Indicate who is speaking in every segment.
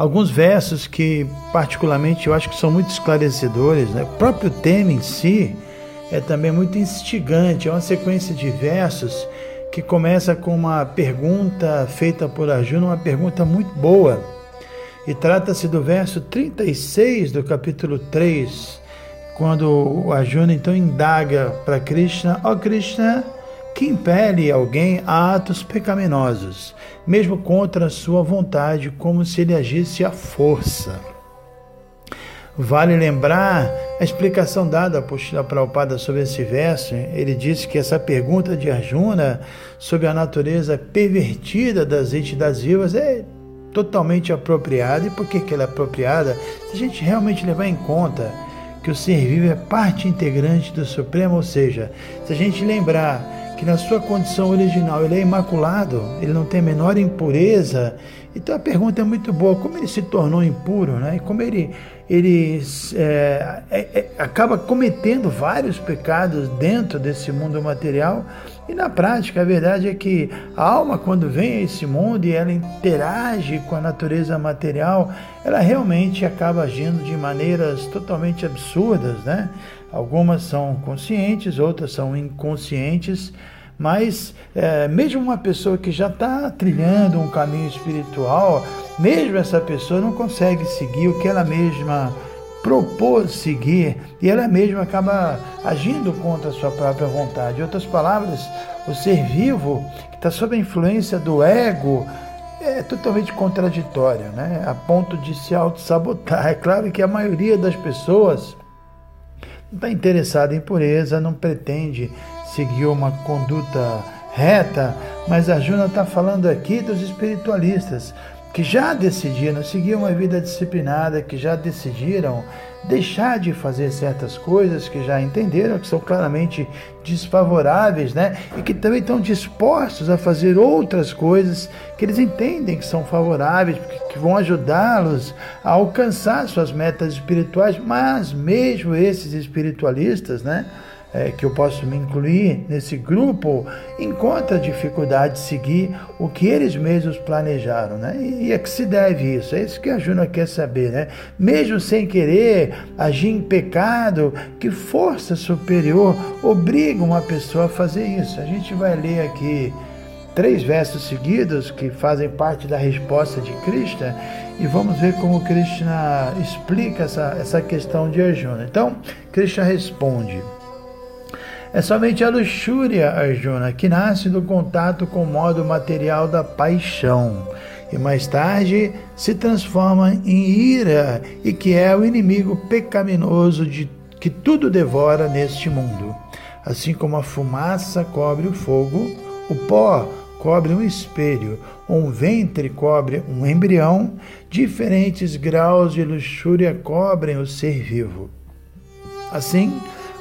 Speaker 1: Alguns versos que, particularmente, eu acho que são muito esclarecedores. Né? O próprio tema em si é também muito instigante, é uma sequência de versos que começa com uma pergunta feita por Arjuna, uma pergunta muito boa. E trata-se do verso 36 do capítulo 3, quando o Arjuna então indaga para Krishna: Ó oh Krishna, que impele alguém a atos pecaminosos, mesmo contra a sua vontade, como se ele agisse à força. Vale lembrar a explicação dada por Shila Prabhupada sobre esse verso. Ele disse que essa pergunta de Arjuna sobre a natureza pervertida das entidades vivas é totalmente apropriada. E por que, que ela é apropriada? Se a gente realmente levar em conta que o ser vivo é parte integrante do Supremo, ou seja, se a gente lembrar que na sua condição original ele é imaculado, ele não tem a menor impureza. Então a pergunta é muito boa: como ele se tornou impuro, né? E como ele, ele é, é, é, acaba cometendo vários pecados dentro desse mundo material? E na prática, a verdade é que a alma, quando vem a esse mundo e ela interage com a natureza material, ela realmente acaba agindo de maneiras totalmente absurdas, né? Algumas são conscientes, outras são inconscientes, mas é, mesmo uma pessoa que já está trilhando um caminho espiritual, mesmo essa pessoa não consegue seguir o que ela mesma propôs seguir e ela mesma acaba agindo contra a sua própria vontade. Em outras palavras, o ser vivo que está sob a influência do ego é totalmente contraditório, né? a ponto de se auto-sabotar. É claro que a maioria das pessoas não está interessada em pureza, não pretende seguir uma conduta reta, mas a Juna está falando aqui dos espiritualistas que já decidiram seguir uma vida disciplinada, que já decidiram deixar de fazer certas coisas que já entenderam que são claramente desfavoráveis, né? E que também estão dispostos a fazer outras coisas que eles entendem que são favoráveis, que vão ajudá-los a alcançar suas metas espirituais, mas mesmo esses espiritualistas, né? É, que eu posso me incluir nesse grupo encontra dificuldade de seguir o que eles mesmos planejaram, né? E é que se deve isso, é isso que a Juna quer saber, né? Mesmo sem querer agir em pecado, que força superior obriga uma pessoa a fazer isso? A gente vai ler aqui três versos seguidos que fazem parte da resposta de Krishna e vamos ver como Krishna explica essa, essa questão de Arjuna. Então, Krishna responde. É somente a luxúria, Arjuna, que nasce do contato com o modo material da paixão e mais tarde se transforma em ira e que é o inimigo pecaminoso de que tudo devora neste mundo. Assim como a fumaça cobre o fogo, o pó cobre um espelho, um ventre cobre um embrião, diferentes graus de luxúria cobrem o ser vivo. Assim,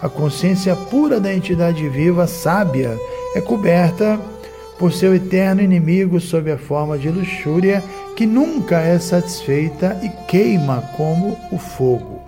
Speaker 1: a consciência pura da entidade viva, sábia, é coberta por seu eterno inimigo sob a forma de luxúria que nunca é satisfeita e queima como o fogo.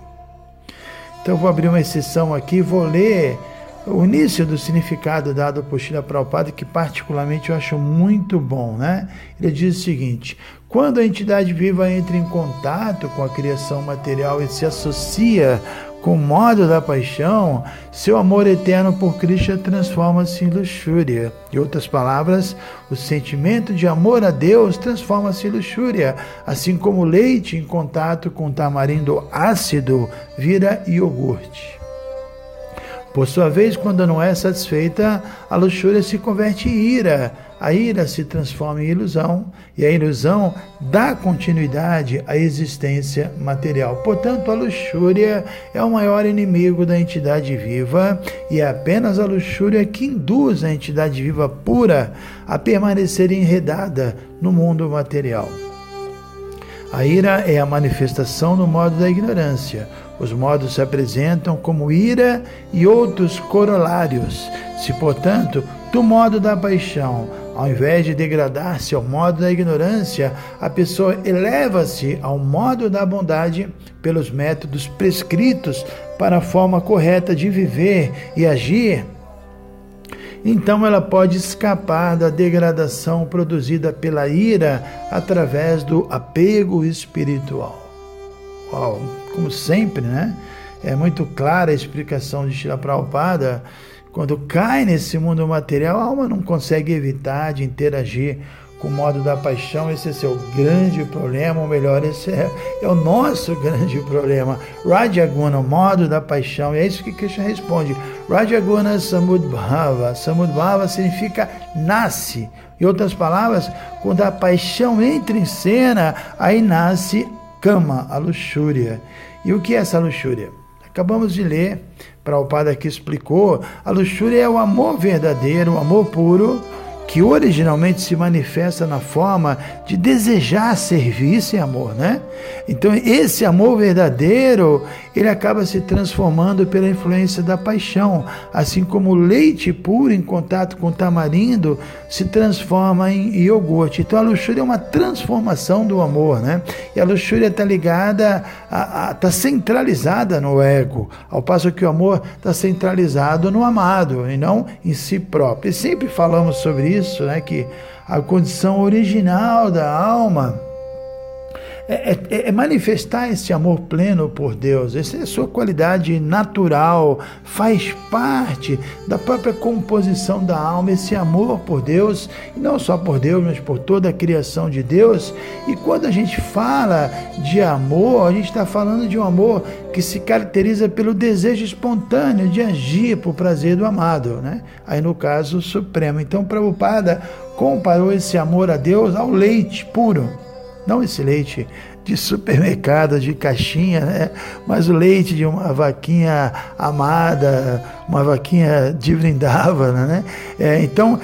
Speaker 1: Então vou abrir uma exceção aqui, vou ler o início do significado dado por Shila Prabhupada, que particularmente eu acho muito bom, né? Ele diz o seguinte: quando a entidade viva entra em contato com a criação material e se associa com o modo da paixão, seu amor eterno por Cristo transforma-se em luxúria. Em outras palavras, o sentimento de amor a Deus transforma-se em luxúria, assim como o leite em contato com tamarindo ácido vira iogurte. Por sua vez, quando não é satisfeita, a luxúria se converte em ira. A ira se transforma em ilusão e a ilusão dá continuidade à existência material. Portanto, a luxúria é o maior inimigo da entidade viva e é apenas a luxúria que induz a entidade viva pura a permanecer enredada no mundo material. A ira é a manifestação do modo da ignorância. Os modos se apresentam como ira e outros corolários. Se, portanto, do modo da paixão, ao invés de degradar-se ao modo da ignorância, a pessoa eleva-se ao modo da bondade pelos métodos prescritos para a forma correta de viver e agir. Então ela pode escapar da degradação produzida pela ira através do apego espiritual. Uau, como sempre, né? É muito clara a explicação de Shila Prabhupada. Quando cai nesse mundo material, a alma não consegue evitar de interagir com o modo da paixão. Esse é seu grande problema, ou melhor, esse é, é o nosso grande problema. Rajaguna, o modo da paixão. E é isso que Krishna responde. Rajaguna Samudbhava. Samudbhava significa nasce. Em outras palavras, quando a paixão entra em cena, aí nasce cama, a luxúria. E o que é essa luxúria? Acabamos de ler, para o padre que explicou, a luxúria é o amor verdadeiro, o amor puro, que originalmente se manifesta na forma de desejar serviço e amor, né? Então, esse amor verdadeiro, ele acaba se transformando pela influência da paixão, assim como o leite puro em contato com o tamarindo se transforma em iogurte. Então, a luxúria é uma transformação do amor, né? E a luxúria está ligada, está centralizada no ego, ao passo que o amor está centralizado no amado e não em si próprio. E sempre falamos sobre isso né, que a condição original da alma é, é, é, manifestar esse amor pleno por Deus. Essa é a sua qualidade natural, faz parte da própria composição da alma, esse amor por Deus, e não só por Deus, mas por toda a criação de Deus. E quando a gente fala de amor, a gente está falando de um amor que se caracteriza pelo desejo espontâneo de agir por prazer do amado, né? Aí no caso supremo. Então Prabhupada comparou esse amor a Deus ao leite puro não esse leite de supermercado, de caixinha, né? mas o leite de uma vaquinha amada, uma vaquinha de Vrindavana. Né? É, então,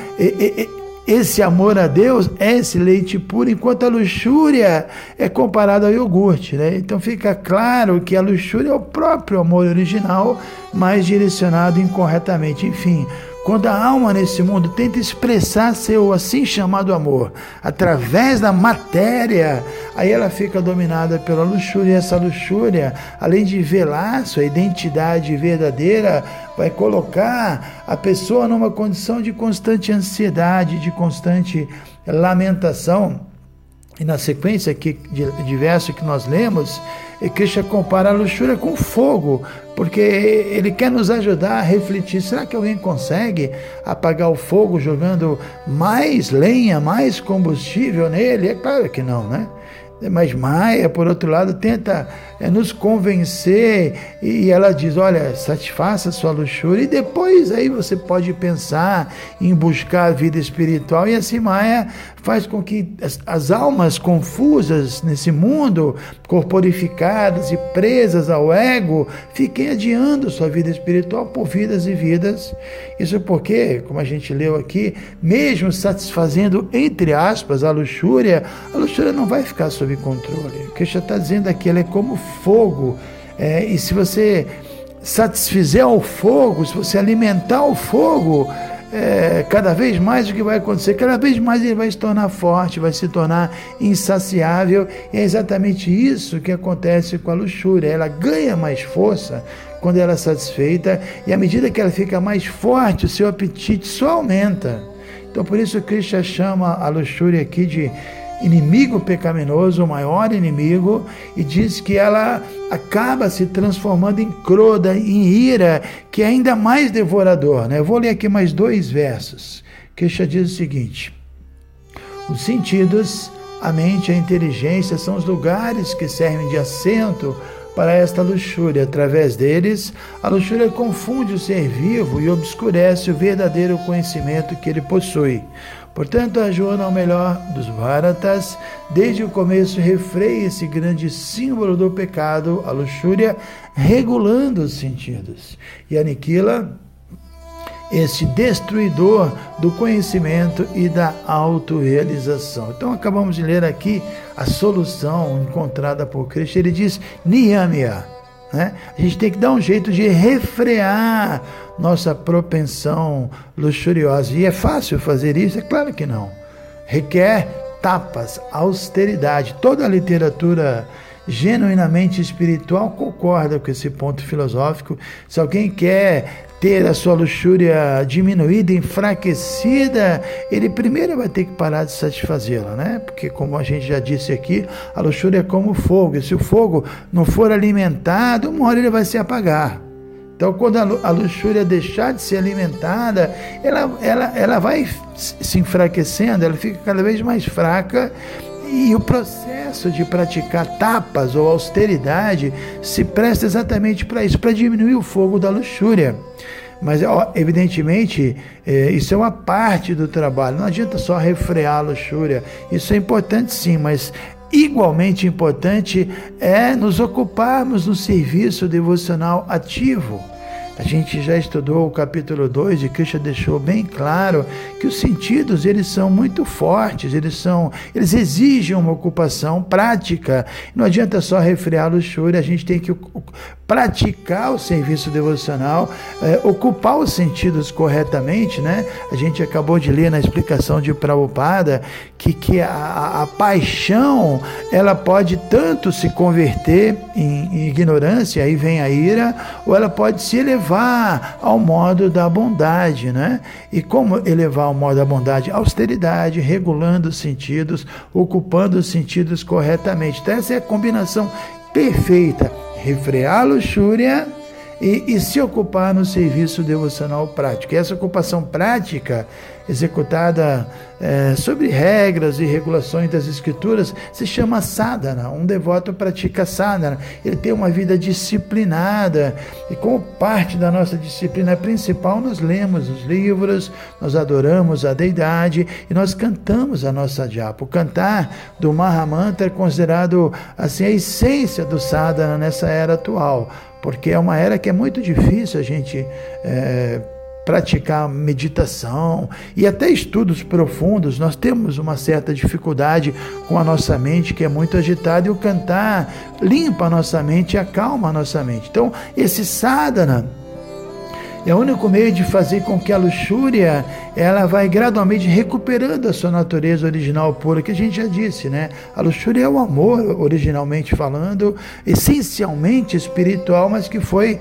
Speaker 1: esse amor a Deus é esse leite puro, enquanto a luxúria é comparada ao iogurte. Né? Então fica claro que a luxúria é o próprio amor original, mas direcionado incorretamente. Enfim, quando a alma nesse mundo tenta expressar seu assim chamado amor através da matéria, aí ela fica dominada pela luxúria. E essa luxúria, além de velar sua identidade verdadeira, vai colocar a pessoa numa condição de constante ansiedade, de constante lamentação. E na sequência aqui de, verso que nós lemos, Krishna compara a luxúria com fogo, porque ele quer nos ajudar a refletir: será que alguém consegue apagar o fogo jogando mais lenha, mais combustível nele? É claro que não, né? Mas Maia, por outro lado, tenta é, nos convencer e ela diz: olha, satisfaça sua luxúria e depois aí você pode pensar em buscar a vida espiritual. E assim Maia faz com que as, as almas confusas nesse mundo, corporificadas e presas ao ego, fiquem adiando sua vida espiritual por vidas e vidas. Isso porque, como a gente leu aqui, mesmo satisfazendo, entre aspas, a luxúria, a luxúria não vai ficar sob controle. O que está dizendo aqui, ela é como fogo. É, e se você satisfizer o fogo, se você alimentar o fogo, é, cada vez mais o que vai acontecer, cada vez mais ele vai se tornar forte, vai se tornar insaciável. E é exatamente isso que acontece com a luxúria. Ela ganha mais força quando ela é satisfeita, e à medida que ela fica mais forte, o seu apetite só aumenta. Então, por isso, Krishna chama a luxúria aqui de inimigo pecaminoso, o maior inimigo, e diz que ela acaba se transformando em croda, em ira, que é ainda mais devorador. Né? Eu vou ler aqui mais dois versos. Krishna diz o seguinte: os sentidos, a mente, a inteligência são os lugares que servem de assento para esta luxúria. Através deles, a luxúria confunde o ser vivo e obscurece o verdadeiro conhecimento que ele possui. Portanto, a Joana, ao melhor dos Bharatas, desde o começo refreia esse grande símbolo do pecado, a luxúria, regulando os sentidos e aniquila esse destruidor do conhecimento e da autorrealização. Então acabamos de ler aqui a solução encontrada por Cristo. Ele diz: Niyamya. Né? A gente tem que dar um jeito de refrear nossa propensão luxuriosa. E é fácil fazer isso? É claro que não. Requer tapas, austeridade. Toda a literatura genuinamente espiritual concorda com esse ponto filosófico. Se alguém quer ter a sua luxúria diminuída, enfraquecida, ele primeiro vai ter que parar de satisfazê-la, né? Porque, como a gente já disse aqui, a luxúria é como fogo, e se o fogo não for alimentado, uma hora ele vai se apagar. Então, quando a luxúria deixar de ser alimentada, ela, ela, ela vai se enfraquecendo, ela fica cada vez mais fraca e o processo de praticar tapas ou austeridade se presta exatamente para isso, para diminuir o fogo da luxúria. Mas, evidentemente, é, isso é uma parte do trabalho. Não adianta só refrear a luxúria. Isso é importante sim, mas igualmente importante é nos ocuparmos no serviço devocional ativo a gente já estudou o capítulo 2 e Krishna deixou bem claro que os sentidos eles são muito fortes, eles são, eles exigem uma ocupação prática. Não adianta só refrear luxúria, a gente tem que praticar o serviço devocional, é, ocupar os sentidos corretamente, né? A gente acabou de ler na explicação de Prabhupada que, que a, a paixão ela pode tanto se converter em, em ignorância, aí vem a ira, ou ela pode se elevar ao modo da bondade, né? E como elevar ao modo da bondade? Austeridade, regulando os sentidos, ocupando os sentidos corretamente. Então, essa é a combinação perfeita refrear a luxúria e, e, se ocupar no serviço devocional prático. E essa ocupação prática, executada é, sobre regras e regulações das Escrituras, se chama sadhana. Um devoto pratica sadhana. Ele tem uma vida disciplinada. E como parte da nossa disciplina principal, nós lemos os livros, nós adoramos a deidade e nós cantamos a nossa japa. O cantar do Mahamantra é considerado assim, a essência do sadhana nessa era atual porque é uma era que é muito difícil a gente é, praticar meditação e até estudos profundos. Nós temos uma certa dificuldade com a nossa mente que é muito agitada e o cantar limpa a nossa mente e acalma a nossa mente. Então, esse sadhana é o único meio de fazer com que a luxúria ela vai gradualmente recuperando a sua natureza original pura, que a gente já disse, né? A luxúria é o amor, originalmente falando, essencialmente espiritual, mas que foi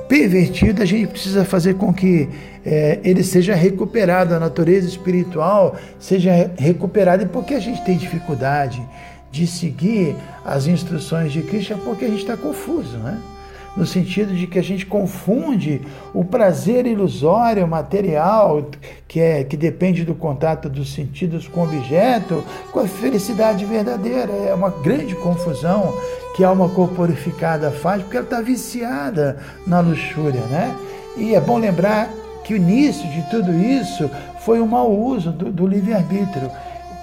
Speaker 1: pervertido. A gente precisa fazer com que é, ele seja recuperado, a natureza espiritual seja recuperada. E por que a gente tem dificuldade de seguir as instruções de Cristo? É porque a gente está confuso, né? No sentido de que a gente confunde o prazer ilusório material, que, é, que depende do contato dos sentidos com o objeto, com a felicidade verdadeira. É uma grande confusão que a alma corporificada faz, porque ela está viciada na luxúria, né? E é bom lembrar que o início de tudo isso foi o mau uso do, do livre-arbítrio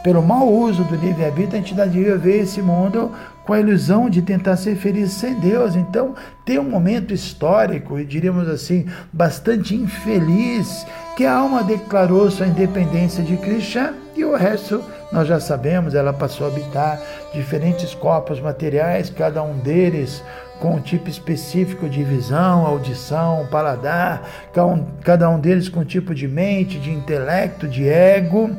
Speaker 1: pelo mau uso do livre-arbítrio, a entidade devia ver esse mundo com a ilusão de tentar ser feliz sem Deus. Então, tem um momento histórico, e diríamos assim, bastante infeliz, que a alma declarou sua independência de Krishna e o resto nós já sabemos, ela passou a habitar diferentes corpos materiais, cada um deles com um tipo específico de visão, audição, paladar, cada um deles com um tipo de mente, de intelecto, de ego.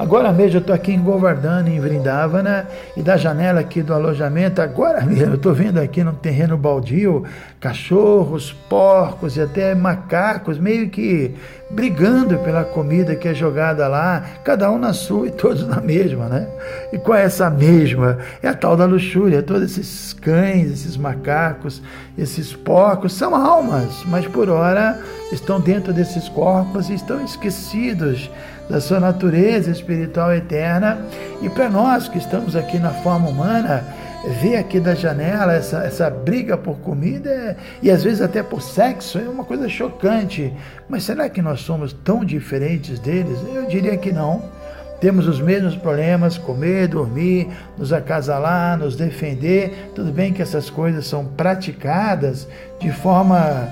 Speaker 1: Agora mesmo eu estou aqui em Govardhana, em Vrindavana, e da janela aqui do alojamento, agora mesmo eu estou vendo aqui no terreno baldio cachorros, porcos e até macacos meio que brigando pela comida que é jogada lá, cada um na sua e todos na mesma, né? E qual é essa mesma? É a tal da luxúria. Todos esses cães, esses macacos, esses porcos são almas, mas por hora estão dentro desses corpos e estão esquecidos da sua natureza espiritual eterna. E para nós que estamos aqui na forma humana, ver aqui da janela essa, essa briga por comida e às vezes até por sexo é uma coisa chocante. Mas será que nós somos tão diferentes deles? Eu diria que não. Temos os mesmos problemas: comer, dormir, nos acasalar, nos defender. Tudo bem que essas coisas são praticadas de forma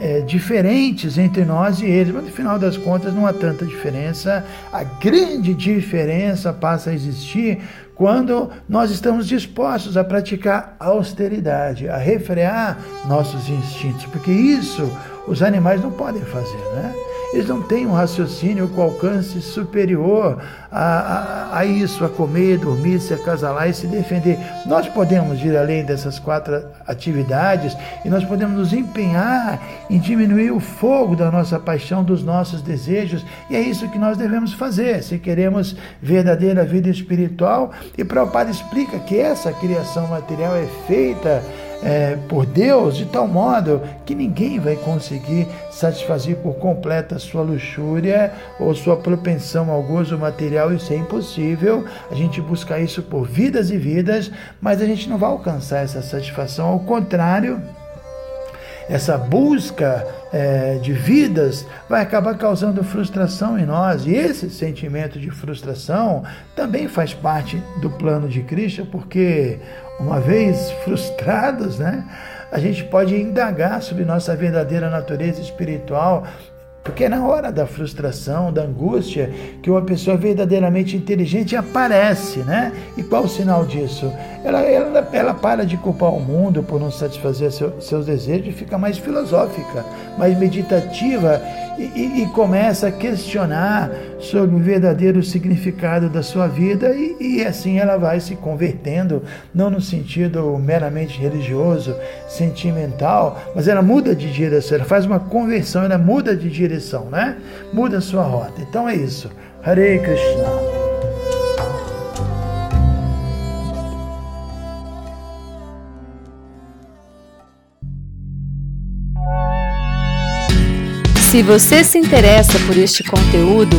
Speaker 1: é, diferentes entre nós e eles, mas no final das contas não há tanta diferença. A grande diferença passa a existir quando nós estamos dispostos a praticar austeridade, a refrear nossos instintos, porque isso os animais não podem fazer, né? Eles não têm um raciocínio com alcance superior a, a, a, isso, a comer, dormir, se acasalar e se defender. Nós podemos ir além dessas quatro atividades e nós podemos nos empenhar em diminuir o fogo da nossa paixão, dos nossos desejos, e é isso que nós devemos fazer se queremos verdadeira vida espiritual. E Prabhupada explica que essa criação material é feita é, por Deus de tal modo que ninguém vai conseguir satisfazer por completa sua luxúria ou sua propensão ao gozo material. Isso é impossível. A gente busca isso por vidas e vidas, mas a gente não vai alcançar essa satisfação. Ao contrário, essa busca é, de vidas vai acabar causando frustração em nós. E esse sentimento de frustração também faz parte do plano de Cristo, porque uma vez frustrados, né, a gente pode indagar sobre nossa verdadeira natureza espiritual, porque é na hora da frustração, da angústia, que uma pessoa verdadeiramente inteligente aparece, né? E qual o sinal disso? Ela, ela, ela para de culpar o mundo por não satisfazer seu, seus desejos e fica mais filosófica, mais meditativa e, e, e, começa a questionar sobre o verdadeiro significado da sua vida e, e assim ela vai se convertendo, não no sentido meramente religioso, sentimental, mas ela muda de direção, ela faz uma conversão, ela muda de direção, né? Muda a sua rota. Então é isso. Hare Krishna.
Speaker 2: Se você se interessa por este conteúdo,